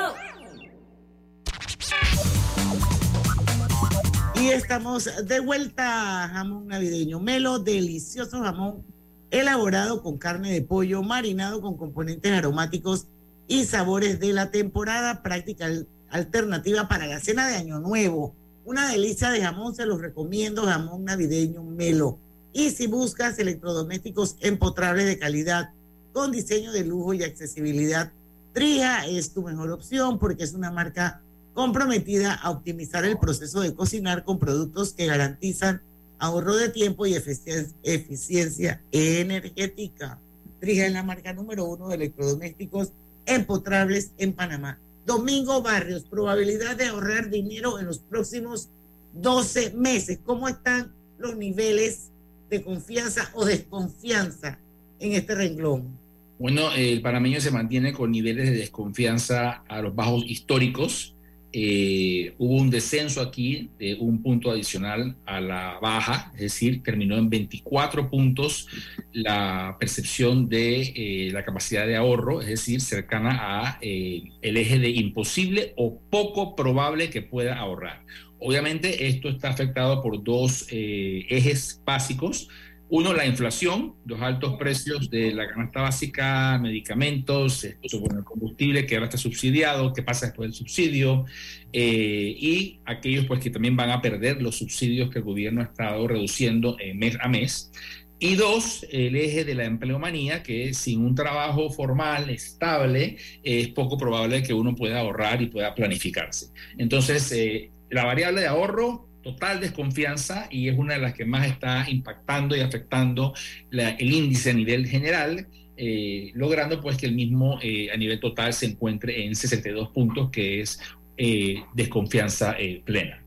Y estamos de vuelta, jamón navideño, melo, delicioso jamón elaborado con carne de pollo, marinado con componentes aromáticos y sabores de la temporada, práctica alternativa para la cena de Año Nuevo. Una delicia de jamón, se los recomiendo, jamón navideño melo. Y si buscas electrodomésticos empotrables de calidad, con diseño de lujo y accesibilidad, Trija es tu mejor opción porque es una marca comprometida a optimizar el proceso de cocinar con productos que garantizan ahorro de tiempo y eficiencia energética. Trija es la marca número uno de electrodomésticos empotrables en Panamá. Domingo Barrios, probabilidad de ahorrar dinero en los próximos 12 meses. ¿Cómo están los niveles de confianza o desconfianza en este renglón? Bueno, el panameño se mantiene con niveles de desconfianza a los bajos históricos eh, hubo un descenso aquí de un punto adicional a la baja, es decir, terminó en 24 puntos la percepción de eh, la capacidad de ahorro, es decir, cercana a eh, el eje de imposible o poco probable que pueda ahorrar. Obviamente esto está afectado por dos ejes básicos. Uno, la inflación, los altos precios de la canasta básica, medicamentos, bueno, el combustible que ahora está subsidiado, qué pasa después del subsidio, eh, y aquellos pues que también van a perder los subsidios que el gobierno ha estado reduciendo mes a mes. Y dos, el eje de la empleomanía, que sin un trabajo formal, estable, es poco probable que uno pueda ahorrar y pueda planificarse. Entonces, eh, la variable de ahorro total desconfianza y es una de las que más está impactando y afectando el índice a nivel general, eh, logrando pues que el mismo eh, a nivel total se encuentre en 62 puntos, que es eh, desconfianza eh, plena.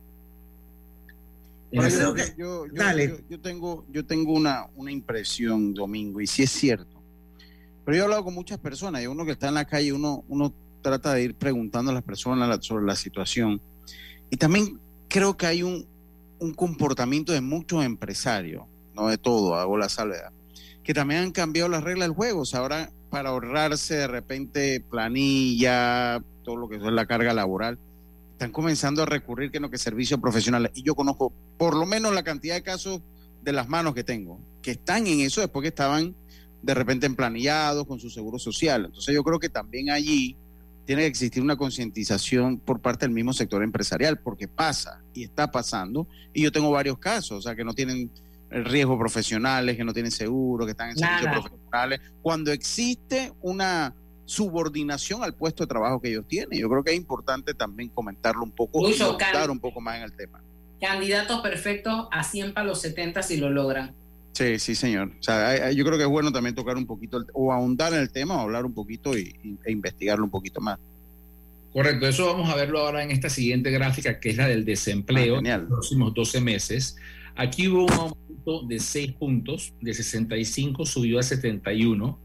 yo, yo- yo- yo tengo, yo tengo una, una impresión, Domingo, y sí es cierto. Pero yo he hablado con muchas personas y uno que está en la calle, uno, uno trata de ir preguntando a las personas la- sobre la situación. Y también creo que hay un, un comportamiento de muchos empresarios, no de todo, hago la salvedad, que también han cambiado las reglas del juego. O sea, ahora para ahorrarse de repente planilla, todo lo que es la carga laboral, están comenzando a recurrir que no que servicios profesionales. Y yo conozco por lo menos la cantidad de casos de las manos que tengo, que están en eso después que estaban de repente emplanillados con su seguro social. Entonces yo creo que también allí tiene que existir una concientización por parte del mismo sector empresarial, porque pasa y está pasando. Y yo tengo varios casos, o sea, que no tienen el riesgo profesionales, que no tienen seguro, que están en servicios profesionales, cuando existe una subordinación al puesto de trabajo que ellos tienen. Yo creo que es importante también comentarlo un poco y ahondar Can- un poco más en el tema. Candidatos perfectos a 100 para los 70 si lo logran. Sí, sí, señor. O sea, yo creo que es bueno también tocar un poquito, o ahondar en el tema, o hablar un poquito y, e investigarlo un poquito más. Correcto, eso vamos a verlo ahora en esta siguiente gráfica, que es la del desempleo Ah, en los próximos 12 meses. Aquí hubo un aumento de 6 puntos, de 65 subió a 71.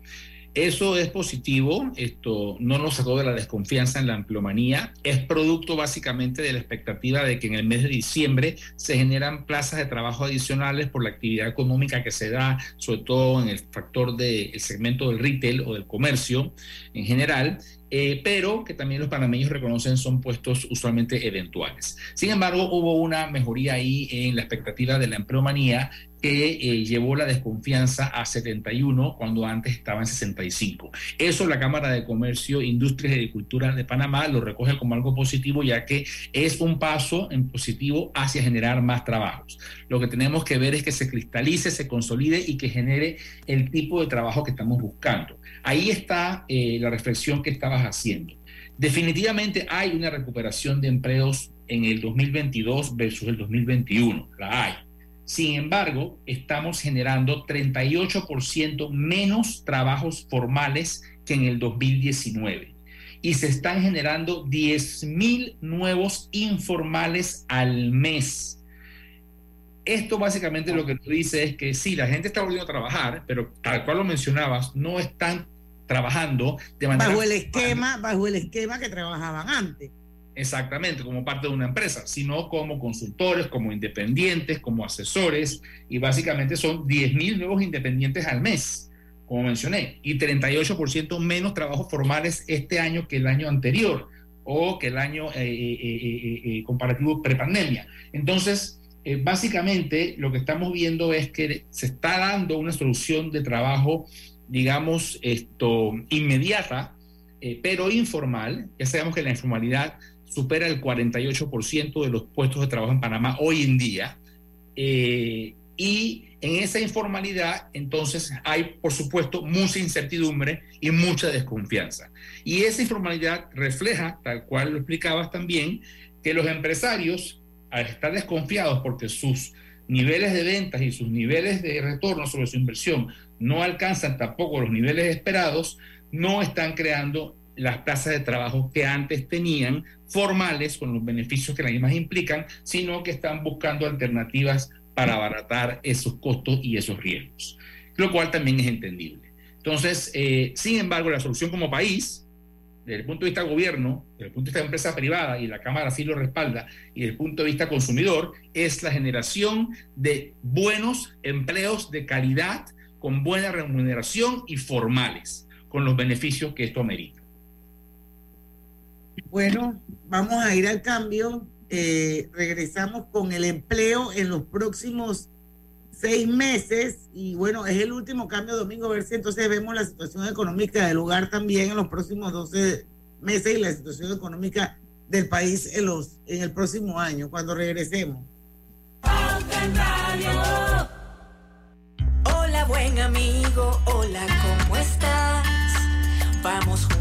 Eso es positivo, esto no nos sacó de la desconfianza en la empleomanía, es producto básicamente de la expectativa de que en el mes de diciembre se generan plazas de trabajo adicionales por la actividad económica que se da, sobre todo en el factor del segmento del retail o del comercio en general, eh, pero que también los panameños reconocen son puestos usualmente eventuales. Sin embargo, hubo una mejoría ahí en la expectativa de la empleomanía que eh, llevó la desconfianza a 71 cuando antes estaba en 65. Eso la Cámara de Comercio, Industrias y Agricultura de Panamá lo recoge como algo positivo ya que es un paso en positivo hacia generar más trabajos. Lo que tenemos que ver es que se cristalice, se consolide y que genere el tipo de trabajo que estamos buscando. Ahí está eh, la reflexión que estabas haciendo. Definitivamente hay una recuperación de empleos en el 2022 versus el 2021, la hay. Sin embargo, estamos generando 38% menos trabajos formales que en el 2019 y se están generando 10 mil nuevos informales al mes. Esto básicamente lo que nos dice es que sí, la gente está volviendo a trabajar, pero tal cual lo mencionabas, no están trabajando de manera Bajo el esquema, bajo el esquema que trabajaban antes. Exactamente como parte de una empresa, sino como consultores, como independientes, como asesores, y básicamente son 10 mil nuevos independientes al mes, como mencioné, y 38% menos trabajos formales este año que el año anterior o que el año eh, eh, eh, eh, comparativo prepandemia. Entonces, eh, básicamente lo que estamos viendo es que se está dando una solución de trabajo, digamos, esto, inmediata, eh, pero informal. Ya sabemos que la informalidad supera el 48% de los puestos de trabajo en Panamá hoy en día. Eh, y en esa informalidad, entonces, hay, por supuesto, mucha incertidumbre y mucha desconfianza. Y esa informalidad refleja, tal cual lo explicabas también, que los empresarios, al estar desconfiados porque sus niveles de ventas y sus niveles de retorno sobre su inversión no alcanzan tampoco los niveles esperados, no están creando las plazas de trabajo que antes tenían formales con los beneficios que las mismas implican, sino que están buscando alternativas para abaratar esos costos y esos riesgos, lo cual también es entendible. Entonces, eh, sin embargo, la solución como país, desde el punto de vista gobierno, desde el punto de vista de empresa privada, y la Cámara así lo respalda, y desde el punto de vista consumidor, es la generación de buenos empleos de calidad, con buena remuneración y formales, con los beneficios que esto amerita. Bueno, vamos a ir al cambio. Eh, regresamos con el empleo en los próximos seis meses y bueno, es el último cambio domingo, a ver si entonces vemos la situación económica del lugar también en los próximos 12 meses y la situación económica del país en, los, en el próximo año, cuando regresemos. Hola buen amigo, hola, ¿cómo estás? Vamos juntos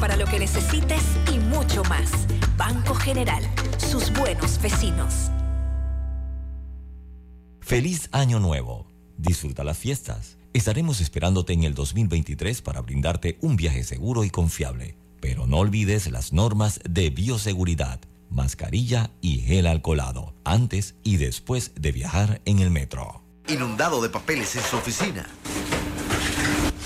Para lo que necesites y mucho más. Banco General, sus buenos vecinos. Feliz Año Nuevo. Disfruta las fiestas. Estaremos esperándote en el 2023 para brindarte un viaje seguro y confiable. Pero no olvides las normas de bioseguridad, mascarilla y gel alcoholado, antes y después de viajar en el metro. Inundado de papeles en su oficina.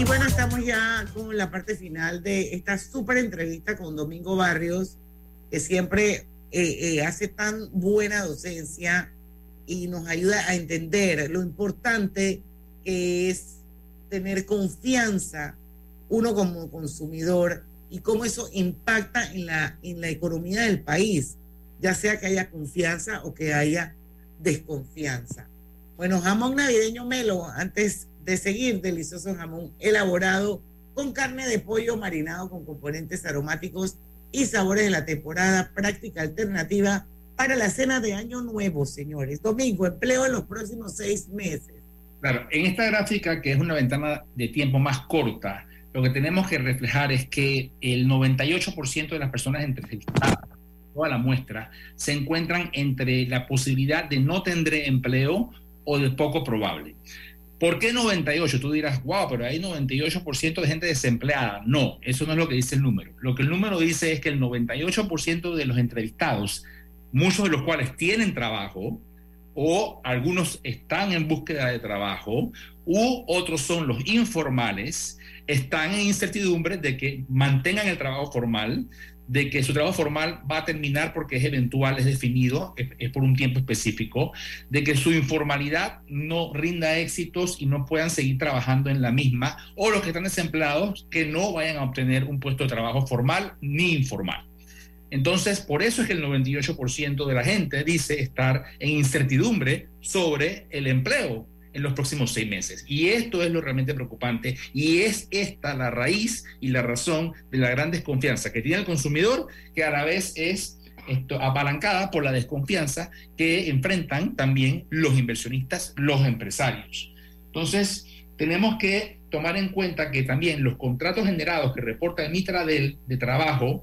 Y bueno, estamos ya con la parte final de esta súper entrevista con Domingo Barrios, que siempre eh, eh, hace tan buena docencia y nos ayuda a entender lo importante que es tener confianza uno como consumidor y cómo eso impacta en la, en la economía del país, ya sea que haya confianza o que haya desconfianza. Bueno, jamón navideño melo, antes de seguir, delicioso jamón elaborado con carne de pollo marinado con componentes aromáticos y sabores de la temporada, práctica alternativa para la cena de Año Nuevo, señores. Domingo, empleo en los próximos seis meses. Claro, en esta gráfica, que es una ventana de tiempo más corta, lo que tenemos que reflejar es que el 98% de las personas entrevistadas, toda la muestra, se encuentran entre la posibilidad de no tener empleo o de poco probable. ¿Por qué 98? Tú dirás, wow, pero hay 98% de gente desempleada. No, eso no es lo que dice el número. Lo que el número dice es que el 98% de los entrevistados, muchos de los cuales tienen trabajo, o algunos están en búsqueda de trabajo, u otros son los informales, están en incertidumbre de que mantengan el trabajo formal, de que su trabajo formal va a terminar porque es eventual, es definido, es, por un tiempo específico, de que su informalidad no rinda éxitos y no puedan seguir trabajando en la misma, o los que están desempleados que no vayan a obtener un puesto de trabajo formal ni informal. Entonces, por eso es que el 98% de la gente dice estar en incertidumbre sobre el empleo en los próximos seis meses. Y esto es lo realmente preocupante y es esta la raíz y la razón de la gran desconfianza que tiene el consumidor, que a la vez es esto, apalancada por la desconfianza que enfrentan también los inversionistas, los empresarios. Entonces, tenemos que tomar en cuenta que también los contratos generados que reporta el Mitradel de trabajo,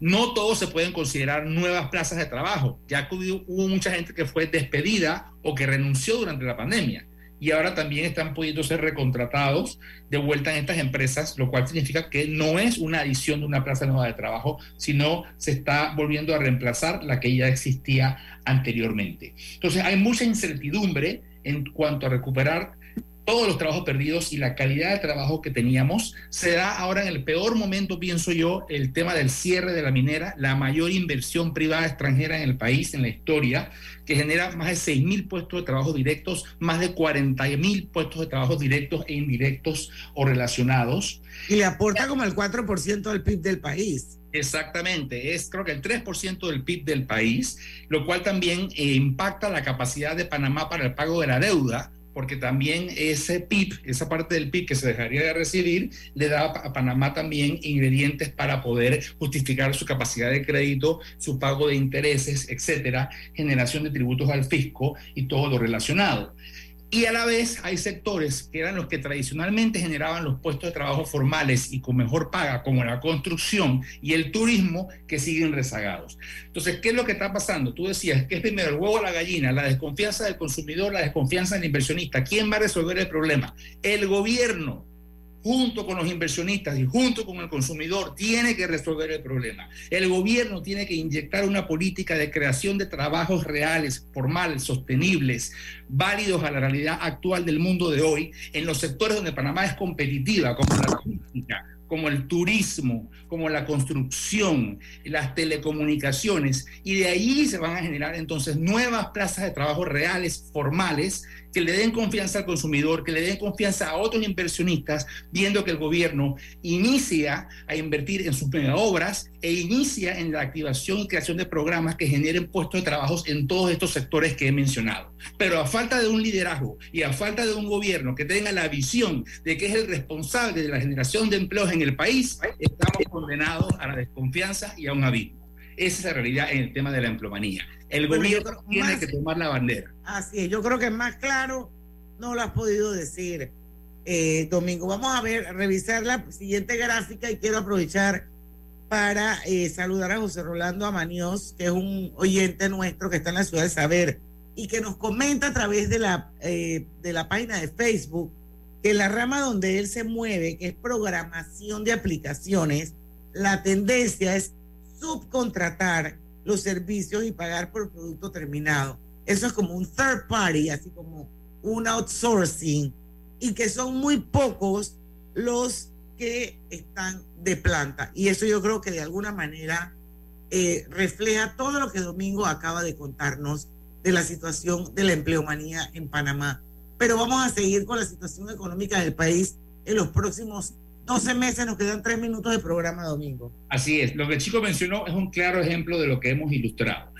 no todos se pueden considerar nuevas plazas de trabajo, ya que hubo mucha gente que fue despedida o que renunció durante la pandemia y ahora también están pudiendo ser recontratados de vuelta en estas empresas, lo cual significa que no es una adición de una plaza nueva de trabajo, sino se está volviendo a reemplazar la que ya existía anteriormente. Entonces hay mucha incertidumbre en cuanto a recuperar todos los trabajos perdidos y la calidad de trabajo que teníamos. Se da ahora en el peor momento, pienso yo, el tema del cierre de la minera, la mayor inversión privada extranjera en el país, en la historia, que genera más de 6 mil puestos de trabajo directos, más de 40 mil puestos de trabajo directos e indirectos o relacionados. Y le aporta como el 4% del PIB del país. Exactamente, es creo que el 3% del PIB del país, lo cual también eh, impacta la capacidad de Panamá para el pago de la deuda, porque también ese PIB, esa parte del PIB que se dejaría de recibir, le da a Panamá también ingredientes para poder justificar su capacidad de crédito, su pago de intereses, etcétera, generación de tributos al fisco y todo lo relacionado. Y a la vez hay sectores que eran los que tradicionalmente generaban los puestos de trabajo formales y con mejor paga, como la construcción y el turismo, que siguen rezagados. Entonces, ¿qué es lo que está pasando? Tú decías que es primero el huevo o la gallina, la desconfianza del consumidor, la desconfianza del inversionista. ¿Quién va a resolver el problema? El gobierno junto con los inversionistas y junto con el consumidor, tiene que resolver el problema. El gobierno tiene que inyectar una política de creación de trabajos reales, formales, sostenibles, válidos a la realidad actual del mundo de hoy, en los sectores donde Panamá es competitiva, como la logística, como el turismo, como la construcción, las telecomunicaciones, y de ahí se van a generar entonces nuevas plazas de trabajo reales, formales, que le den confianza al consumidor, que le den confianza a otros inversionistas, viendo que el gobierno inicia a invertir en sus obras e inicia en la activación y creación de programas que generen puestos de trabajo en todos estos sectores que he mencionado. Pero a falta de un liderazgo y a falta de un gobierno que tenga la visión de que es el responsable de la generación de empleos en el país, estamos condenados a la desconfianza y a un abismo. Esa es la realidad en el tema de la emplomanía. El gobierno tiene que tomar la bandera. Así es, yo creo que más claro no lo has podido decir, eh, Domingo. Vamos a ver, revisar la siguiente gráfica y quiero aprovechar para eh, saludar a José Rolando Amanios, que es un oyente nuestro que está en la ciudad de Saber y que nos comenta a través de la, eh, de la página de Facebook que la rama donde él se mueve, que es programación de aplicaciones, la tendencia es subcontratar los servicios y pagar por producto terminado. Eso es como un third party, así como un outsourcing, y que son muy pocos los que están de planta. Y eso yo creo que de alguna manera eh, refleja todo lo que Domingo acaba de contarnos de la situación de la empleomanía en Panamá. Pero vamos a seguir con la situación económica del país en los próximos 12 meses, nos quedan 3 minutos de programa, Domingo. Así es, lo que el chico mencionó es un claro ejemplo de lo que hemos ilustrado.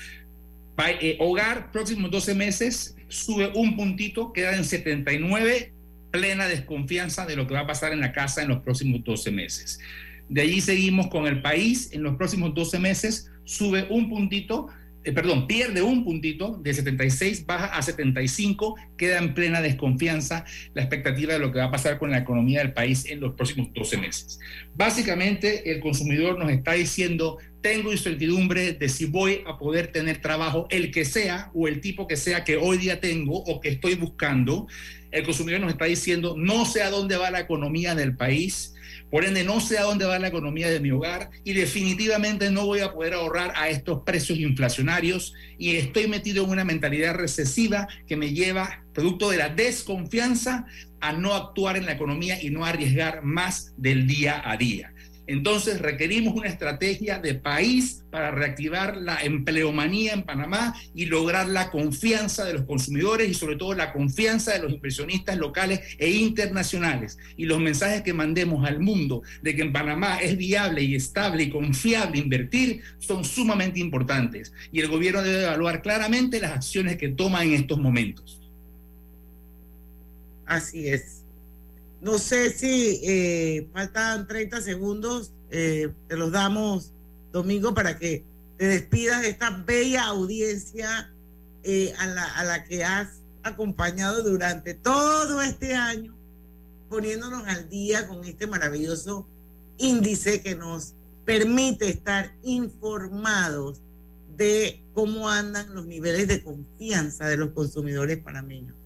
Eh, hogar, próximos 12 meses, sube un puntito, queda en 79, plena desconfianza de lo que va a pasar en la casa en los próximos 12 meses. De allí seguimos con el país, en los próximos 12 meses sube un puntito, eh, perdón, pierde un puntito, de 76 baja a 75, queda en plena desconfianza la expectativa de lo que va a pasar con la economía del país en los próximos 12 meses. Básicamente, el consumidor nos está diciendo, tengo incertidumbre de si voy a poder tener trabajo, el que sea o el tipo que sea que hoy día tengo o que estoy buscando. El consumidor nos está diciendo, no sé a dónde va la economía del país por ende, no sé a dónde va la economía de mi hogar y definitivamente no voy a poder ahorrar a estos precios inflacionarios y estoy metido en una mentalidad recesiva que me lleva, producto de la desconfianza, a no actuar en la economía y no arriesgar más del día a día. Entonces requerimos una estrategia de país para reactivar la empleomanía en Panamá y lograr la confianza de los consumidores y sobre todo la confianza de los inversionistas locales e internacionales. Y los mensajes que mandemos al mundo de que en Panamá es viable y estable y confiable invertir son sumamente importantes. Y el gobierno debe evaluar claramente las acciones que toma en estos momentos. Así es. No sé si eh, faltan 30 segundos, eh, te los damos, Domingo, para que te despidas de esta bella audiencia eh, a, la, a la que has acompañado durante todo este año, poniéndonos al día con este maravilloso índice que nos permite estar informados de cómo andan los niveles de confianza de los consumidores panameños.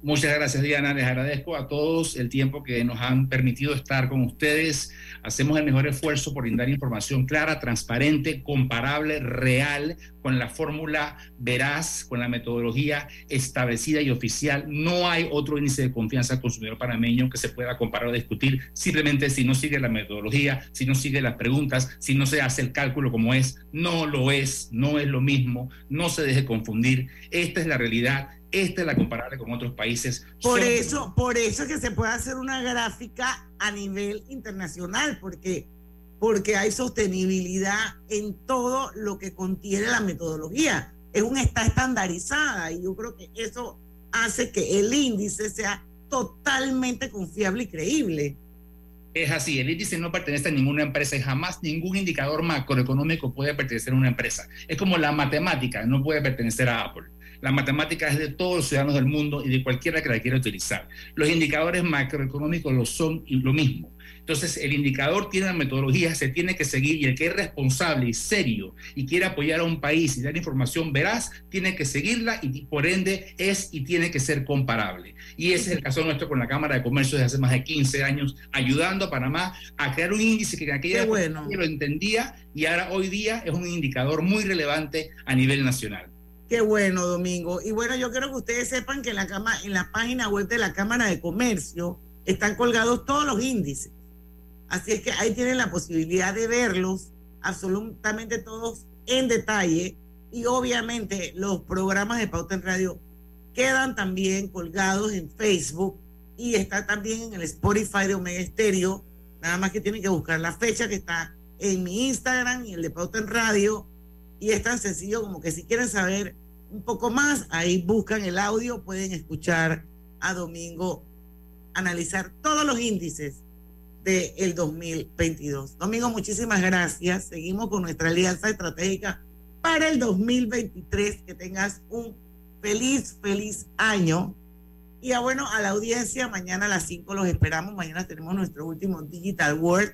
Muchas gracias, Diana. Les agradezco a todos el tiempo que nos han permitido estar con ustedes. Hacemos el mejor esfuerzo por brindar información clara, transparente, comparable, real, con la fórmula veraz, con la metodología establecida y oficial. No hay otro índice de confianza al consumidor panameño que se pueda comparar o discutir simplemente si no sigue la metodología, si no sigue las preguntas, si no se hace el cálculo como es. No lo es, no es lo mismo, no se deje confundir. Esta es la realidad esta es la comparable con otros países. Por eso, por eso es que se puede hacer una gráfica a nivel internacional, porque porque hay sostenibilidad en todo lo que contiene la metodología. Es un, está estandarizada y yo creo que eso hace que el índice sea totalmente confiable y creíble. Es así, el índice no pertenece a ninguna empresa y jamás ningún indicador macroeconómico puede pertenecer a una empresa. Es como la matemática, no puede pertenecer a Apple. La matemática es de todos los ciudadanos del mundo y de cualquiera que la quiera utilizar. Los indicadores macroeconómicos lo son y lo mismo. Entonces, el indicador tiene una metodología, se tiene que seguir y el que es responsable y serio y quiere apoyar a un país y dar información veraz, tiene que seguirla y por ende es y tiene que ser comparable. Y ese es el caso nuestro con la Cámara de Comercio desde hace más de 15 años, ayudando a Panamá a crear un índice que en aquella época lo entendía y ahora hoy día es un indicador muy relevante a nivel nacional. Qué bueno, Domingo. Y bueno, yo quiero que ustedes sepan que en la, cama, en la página web de la Cámara de Comercio están colgados todos los índices. Así es que ahí tienen la posibilidad de verlos absolutamente todos en detalle y obviamente los programas de Pauta en Radio quedan también colgados en Facebook y está también en el Spotify de Omega Stereo. Nada más que tienen que buscar la fecha que está en mi Instagram y el de Pauta en Radio. Y es tan sencillo como que si quieren saber un poco más, ahí buscan el audio, pueden escuchar a Domingo analizar todos los índices del 2022. Domingo, muchísimas gracias. Seguimos con nuestra alianza estratégica para el 2023. Que tengas un feliz, feliz año. Y a, bueno, a la audiencia, mañana a las 5 los esperamos. Mañana tenemos nuestro último Digital World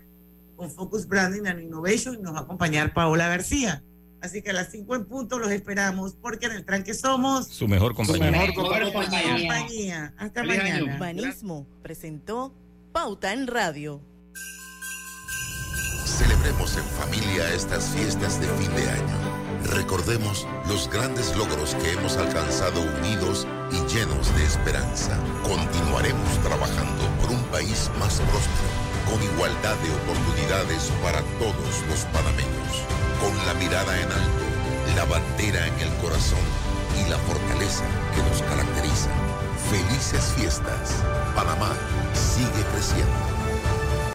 con Focus Branding and Innovation y nos va a acompañar Paola García. Así que a las 5 en punto los esperamos porque en el tranque somos su mejor compañía. Su mejor compañía. Hasta mañana. Urbanismo presentó Pauta en Radio. Celebremos en familia estas fiestas de fin de año. Recordemos los grandes logros que hemos alcanzado unidos y llenos de esperanza. Continuaremos trabajando por un país más próspero, con igualdad de oportunidades para todos los panameños, con la mirada en alto, la bandera en el corazón y la fortaleza que nos caracteriza. Felices fiestas. Panamá sigue creciendo.